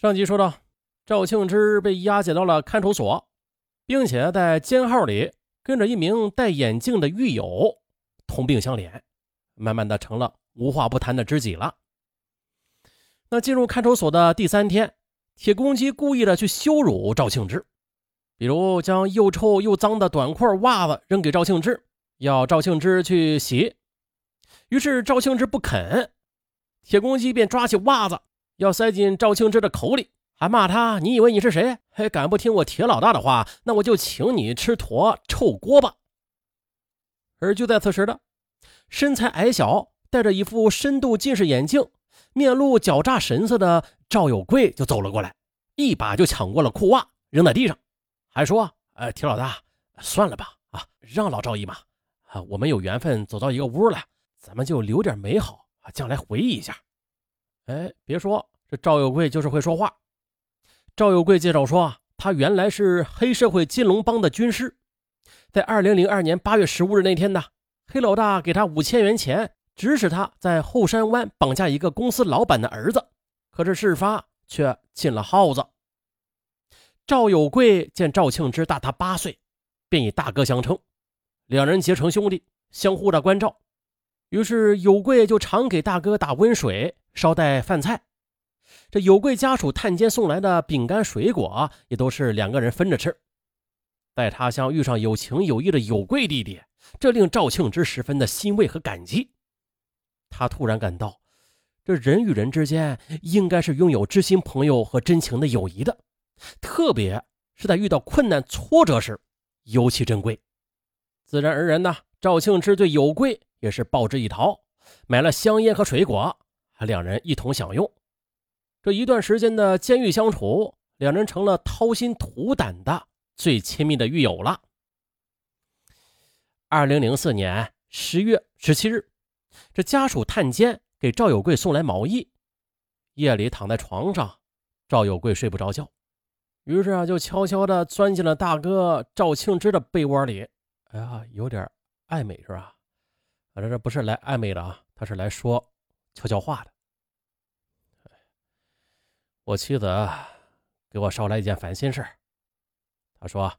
上集说到，赵庆之被押解到了看守所，并且在监号里跟着一名戴眼镜的狱友同病相怜，慢慢的成了无话不谈的知己了。那进入看守所的第三天，铁公鸡故意的去羞辱赵庆之，比如将又臭又脏的短裤袜子扔给赵庆之，要赵庆之去洗。于是赵庆之不肯，铁公鸡便抓起袜子。要塞进赵庆之的口里，还骂他：“你以为你是谁？还敢不听我铁老大的话？那我就请你吃坨臭锅巴。”而就在此时的，身材矮小、戴着一副深度近视眼镜、面露狡诈神色的赵有贵就走了过来，一把就抢过了裤袜，扔在地上，还说：“呃，铁老大，算了吧，啊，让老赵一马，啊，我们有缘分走到一个屋了，咱们就留点美好啊，将来回忆一下。”哎，别说这赵有贵就是会说话。赵有贵介绍说，他原来是黑社会金龙帮的军师，在二零零二年八月十五日那天呢，黑老大给他五千元钱，指使他在后山湾绑架一个公司老板的儿子，可是事发却进了耗子。赵有贵见赵庆之大他八岁，便以大哥相称，两人结成兄弟，相互的关照。于是有贵就常给大哥打温水。捎带饭菜，这有贵家属探监送来的饼干、水果也都是两个人分着吃。在他乡遇上有情有义的有贵弟弟，这令赵庆之十分的欣慰和感激。他突然感到，这人与人之间应该是拥有知心朋友和真情的友谊的，特别是在遇到困难挫折时尤其珍贵。自然而然呢，赵庆之对有贵也是报之以桃，买了香烟和水果。两人一同享用，这一段时间的监狱相处，两人成了掏心吐胆的最亲密的狱友了。二零零四年十月十七日，这家属探监给赵有贵送来毛衣，夜里躺在床上，赵有贵睡不着觉，于是啊，就悄悄的钻进了大哥赵庆之的被窝里。哎呀，有点暧昧是吧？反正这不是来暧昧的啊，他是来说。悄悄话的，我妻子给我捎来一件烦心事她说，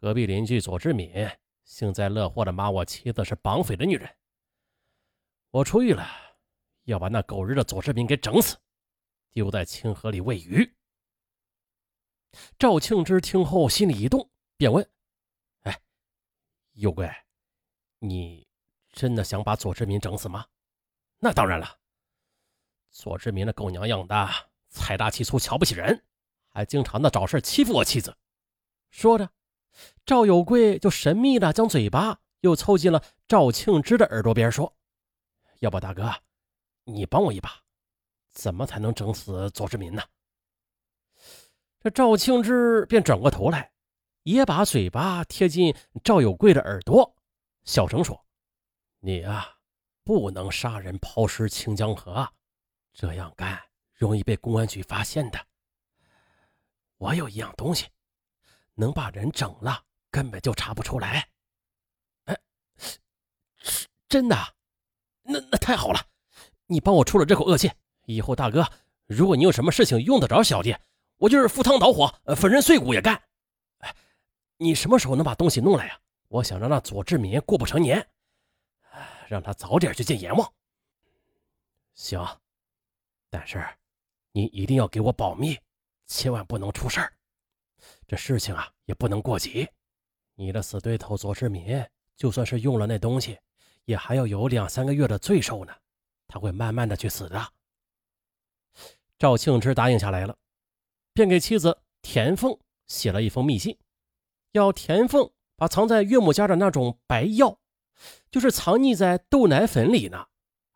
隔壁邻居左志敏幸灾乐祸的骂我妻子是绑匪的女人。我出狱了，要把那狗日的左志敏给整死，丢在清河里喂鱼。赵庆之听后心里一动，便问：“哎，有贵，你真的想把左志敏整死吗？”“那当然了。”左志明的狗娘养的，财大气粗，瞧不起人，还经常的找事欺负我妻子。说着，赵有贵就神秘的将嘴巴又凑近了赵庆之的耳朵边，说：“要不大哥，你帮我一把，怎么才能整死左志明呢？”这赵庆之便转过头来，也把嘴巴贴近赵有贵的耳朵，小声说：“你啊，不能杀人抛尸清江河啊。”这样干容易被公安局发现的。我有一样东西，能把人整了，根本就查不出来。哎，是真的？那那太好了！你帮我出了这口恶气，以后大哥，如果你有什么事情用得着小弟，我就是赴汤蹈火、粉身碎骨也干。哎，你什么时候能把东西弄来呀？我想让那左志民过不成年，让他早点去见阎王。行。但是，你一定要给我保密，千万不能出事儿。这事情啊，也不能过急。你的死对头左志民，就算是用了那东西，也还要有两三个月的罪受呢。他会慢慢的去死的。赵庆之答应下来了，便给妻子田凤写了一封密信，要田凤把藏在岳母家的那种白药，就是藏匿在豆奶粉里呢，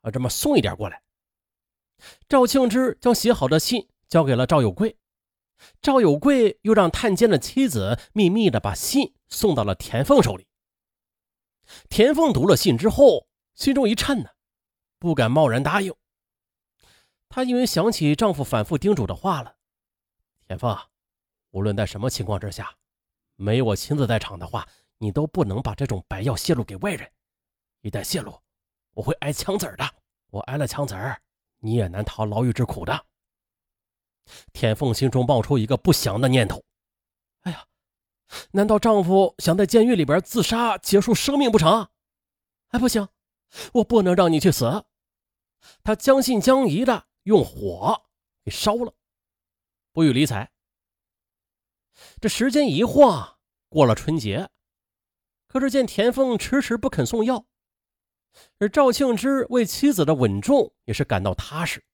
啊，这么送一点过来。赵庆之将写好的信交给了赵有贵，赵有贵又让探监的妻子秘密的把信送到了田凤手里。田凤读了信之后，心中一颤呢，不敢贸然答应。她因为想起丈夫反复叮嘱的话了：“田凤，无论在什么情况之下，没我亲自在场的话，你都不能把这种白药泄露给外人。一旦泄露，我会挨枪子的。我挨了枪子儿。”你也难逃牢狱之苦的。田凤心中冒出一个不祥的念头：哎呀，难道丈夫想在监狱里边自杀结束生命不成？哎，不行，我不能让你去死！她将信将疑的用火给烧了，不予理睬。这时间一晃过了春节，可是见田凤迟迟不肯送药，而赵庆之为妻子的稳重也是感到踏实。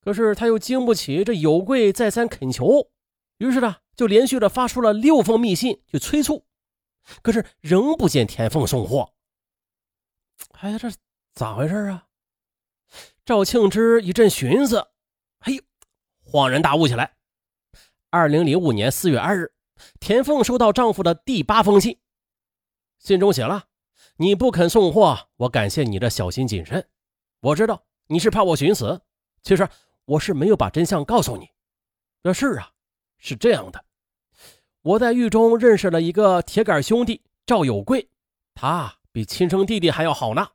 可是他又经不起这有贵再三恳求，于是呢，就连续的发出了六封密信去催促，可是仍不见田凤送货。哎呀，这咋回事啊？赵庆之一阵寻思，哎呦，恍然大悟起来。二零零五年四月二日，田凤收到丈夫的第八封信，信中写了：“你不肯送货，我感谢你的小心谨慎。我知道你是怕我寻死，其实我是没有把真相告诉你。这事啊，是这样的，我在狱中认识了一个铁杆兄弟赵有贵，他比亲生弟弟还要好呢。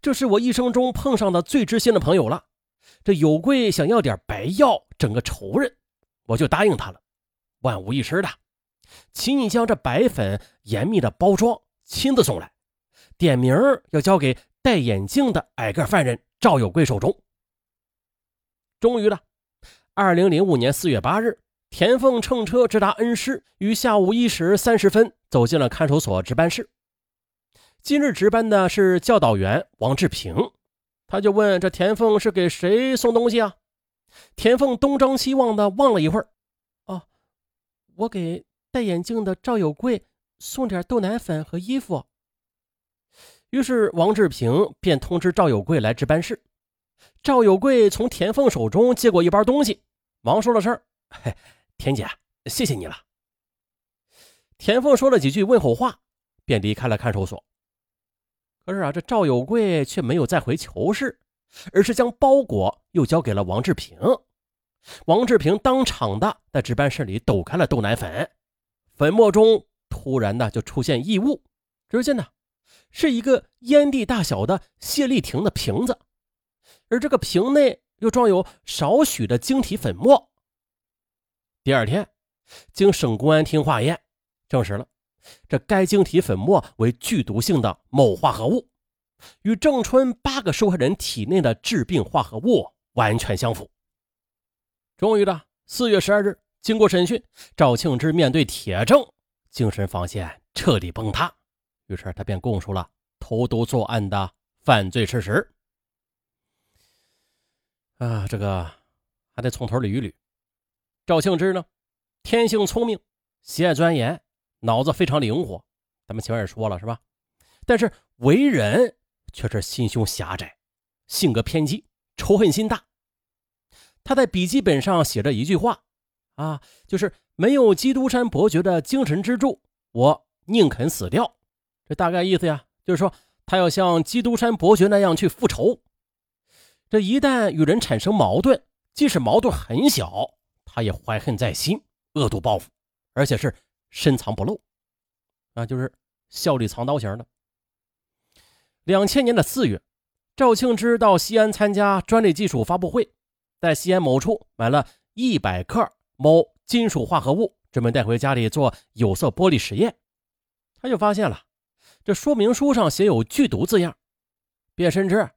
这是我一生中碰上的最知心的朋友了。这有贵想要点白药整个仇人。”我就答应他了，万无一失的，请你将这白粉严密的包装，亲自送来，点名要交给戴眼镜的矮个犯人赵有贵手中。终于了，二零零五年四月八日，田凤乘车直达恩施，于下午一时三十分走进了看守所值班室。今日值班的是教导员王志平，他就问这田凤是给谁送东西啊？田凤东张西望的望了一会儿，哦，我给戴眼镜的赵有贵送点豆奶粉和衣服。于是王志平便通知赵有贵来值班室。赵有贵从田凤手中接过一包东西，忙说了声：“嘿，田姐，谢谢你了。”田凤说了几句问候话，便离开了看守所。可是啊，这赵有贵却没有再回囚室。而是将包裹又交给了王志平，王志平当场的在值班室里抖开了豆奶粉，粉末中突然的就出现异物，只见呢是一个烟蒂大小的谢丽婷的瓶子，而这个瓶内又装有少许的晶体粉末。第二天，经省公安厅化验，证实了这该晶体粉末为剧毒性的某化合物。与郑春八个受害人体内的致病化合物完全相符。终于的四月十二日，经过审讯，赵庆之面对铁证，精神防线彻底崩塌，于是他便供述了投毒作案的犯罪事实。啊，这个还得从头捋一捋。赵庆之呢，天性聪明，喜爱钻研，脑子非常灵活，咱们前面也说了是吧？但是为人。却是心胸狭窄，性格偏激，仇恨心大。他在笔记本上写着一句话，啊，就是没有基督山伯爵的精神支柱，我宁肯死掉。这大概意思呀，就是说他要像基督山伯爵那样去复仇。这一旦与人产生矛盾，即使矛盾很小，他也怀恨在心，恶毒报复，而且是深藏不露，啊，就是笑里藏刀型的。两千年的四月，赵庆之到西安参加专利技术发布会，在西安某处买了一百克某金属化合物，准备带回家里做有色玻璃实验。他就发现了，这说明书上写有剧毒字样，便深知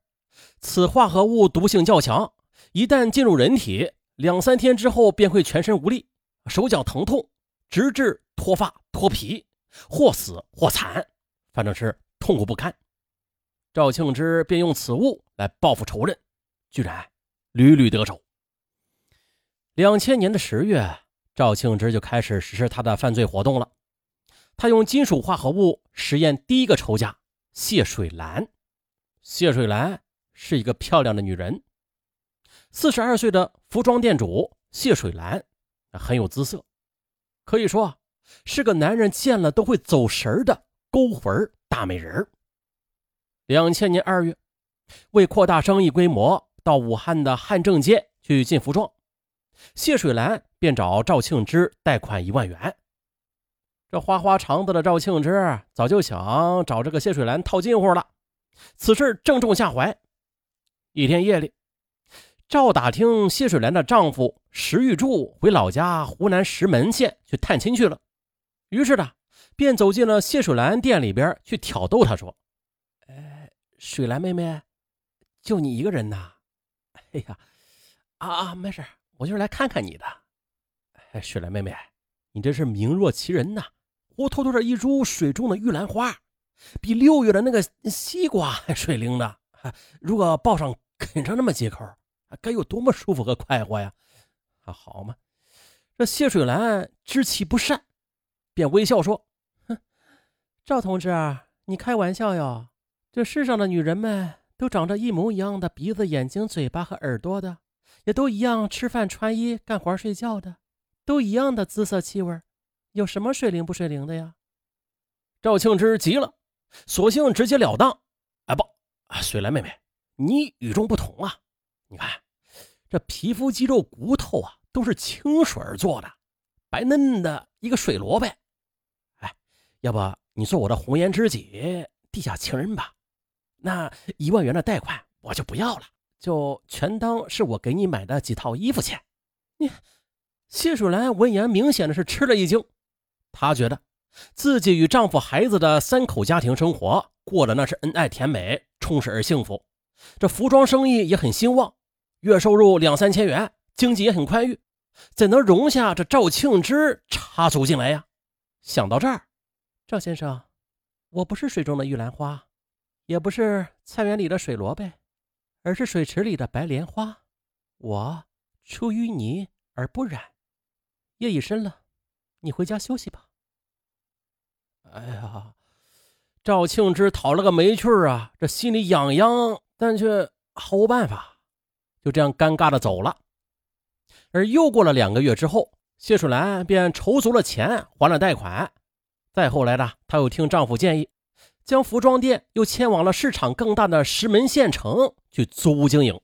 此化合物毒性较强，一旦进入人体，两三天之后便会全身无力、手脚疼痛，直至脱发脱皮，或死或残，反正是痛苦不堪。赵庆之便用此物来报复仇人，居然屡屡得手。两千年的十月，赵庆之就开始实施他的犯罪活动了。他用金属化合物实验第一个仇家谢水兰。谢水兰是一个漂亮的女人，四十二岁的服装店主谢水兰很有姿色，可以说是个男人见了都会走神的勾魂大美人两千年二月，为扩大生意规模，到武汉的汉正街去进服装，谢水兰便找赵庆之贷款一万元。这花花肠子的赵庆之早就想找这个谢水兰套近乎了，此事正中下怀。一天夜里，赵打听谢水兰的丈夫石玉柱回老家湖南石门县去探亲去了，于是呢，便走进了谢水兰店里边去挑逗她说：“哎，水兰妹妹，就你一个人呐？哎呀，啊啊，没事，我就是来看看你的。哎，水兰妹妹，你这是名若其人呐，活脱脱的一株水中的玉兰花，比六月的那个西瓜还水灵呢。如果抱上啃上那么几口。”该有多么舒服和快活呀！啊，好嘛，这谢水兰知其不善，便微笑说：“哼，赵同志，你开玩笑哟！这世上的女人们都长着一模一样的鼻子、眼睛、嘴巴和耳朵的，也都一样吃饭、穿衣、干活、睡觉的，都一样的姿色、气味，有什么水灵不水灵的呀？”赵庆之急了，索性直截了当：“啊不，水兰妹妹，你与众不同啊！”你看，这皮肤、肌肉、骨头啊，都是清水做的，白嫩的一个水萝卜。哎，要不你做我的红颜知己、地下情人吧？那一万元的贷款我就不要了，就全当是我给你买的几套衣服钱。你谢水兰闻言，明显的是吃了一惊。她觉得自己与丈夫、孩子的三口家庭生活过得那是恩爱甜美、充实而幸福，这服装生意也很兴旺。月收入两三千元，经济也很宽裕，怎能容下这赵庆之插足进来呀？想到这儿，赵先生，我不是水中的玉兰花，也不是菜园里的水萝卜，而是水池里的白莲花。我出淤泥而不染。夜已深了，你回家休息吧。哎呀，赵庆之讨了个没趣啊，这心里痒痒，但却毫无办法。就这样尴尬的走了，而又过了两个月之后，谢水兰便筹足了钱还了贷款。再后来呢，她又听丈夫建议，将服装店又迁往了市场更大的石门县城去租屋经营。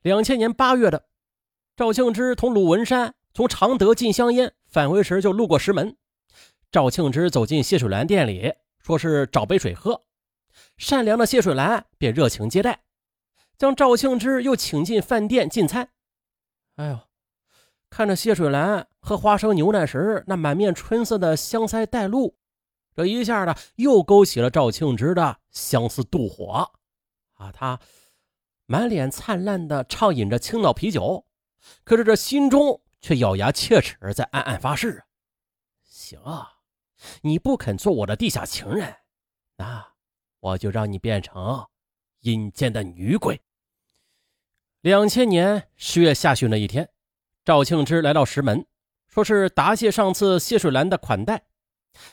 两千年八月的，赵庆之同鲁文山从常德进香烟返回时就路过石门，赵庆之走进谢水兰店里，说是找杯水喝，善良的谢水兰便热情接待。将赵庆之又请进饭店进餐。哎呦，看着谢水兰喝花生牛奶时那满面春色的香腮带露，这一下呢又勾起了赵庆之的相思妒火。啊，他满脸灿烂的畅饮着青岛啤酒，可是这心中却咬牙切齿，在暗暗发誓：行啊，你不肯做我的地下情人，那我就让你变成阴间的女鬼。两千年十月下旬的一天，赵庆之来到石门，说是答谢上次谢水兰的款待，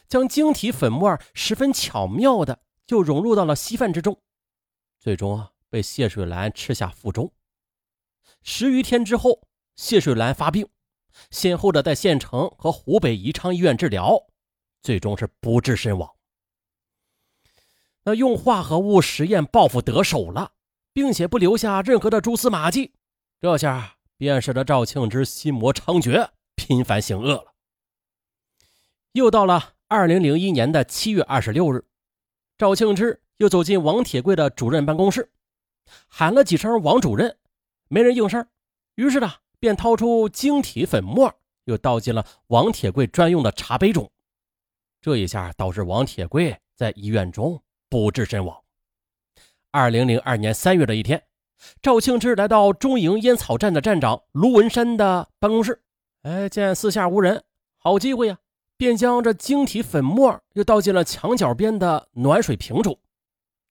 将晶体粉末十分巧妙的就融入到了稀饭之中，最终啊被谢水兰吃下腹中。十余天之后，谢水兰发病，先后的在县城和湖北宜昌医院治疗，最终是不治身亡。那用化合物实验报复得手了。并且不留下任何的蛛丝马迹，这下便使得赵庆之心魔猖獗，频繁行恶了。又到了二零零一年的七月二十六日，赵庆之又走进王铁贵的主任办公室，喊了几声“王主任”，没人应声，于是呢，便掏出晶体粉末，又倒进了王铁贵专用的茶杯中。这一下导致王铁贵在医院中不治身亡。二零零二年三月的一天，赵庆之来到中营烟草站的站长卢文山的办公室，哎，见四下无人，好机会呀，便将这晶体粉末又倒进了墙角边的暖水瓶中，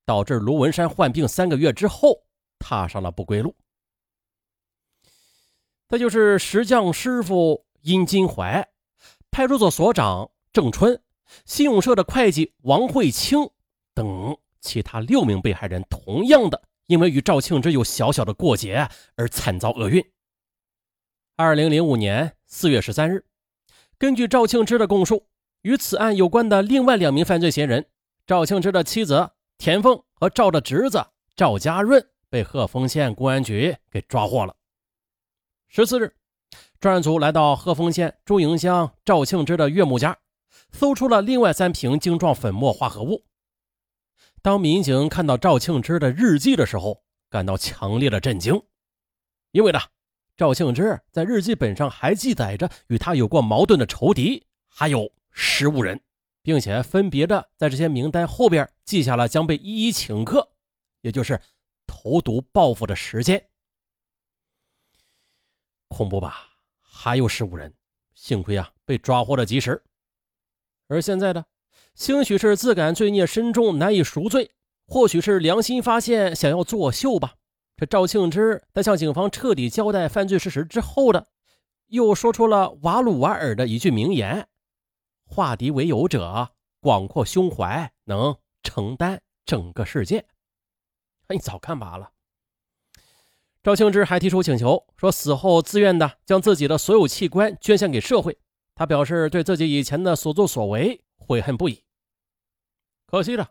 导致卢文山患病三个月之后踏上了不归路。他就是石匠师傅殷金怀，派出所所长郑春，信用社的会计王慧清等。其他六名被害人同样的，因为与赵庆之有小小的过节而惨遭厄运。二零零五年四月十三日，根据赵庆之的供述，与此案有关的另外两名犯罪嫌疑人赵庆之的妻子田凤和赵的侄子赵家润被鹤峰县公安局给抓获了。十四日，专案组来到鹤峰县朱营乡赵庆之的岳母家，搜出了另外三瓶晶状粉末化合物。当民警看到赵庆之的日记的时候，感到强烈的震惊，因为呢，赵庆之在日记本上还记载着与他有过矛盾的仇敌还有十五人，并且分别的在这些名单后边记下了将被一一请客，也就是投毒报复的时间。恐怖吧？还有十五人，幸亏啊被抓获的及时。而现在呢，兴许是自感罪孽深重，难以赎罪。或许是良心发现，想要作秀吧。这赵庆之在向警方彻底交代犯罪事实之后的，又说出了瓦鲁瓦尔的一句名言：“化敌为友者，广阔胸怀，能承担整个世界。”你早看罢了。赵庆之还提出请求，说死后自愿的将自己的所有器官捐献给社会。他表示对自己以前的所作所为悔恨不已。可惜了。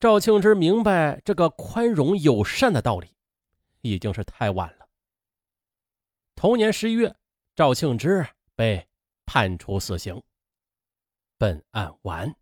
赵庆之明白这个宽容友善的道理，已经是太晚了。同年十一月，赵庆之被判处死刑。本案完。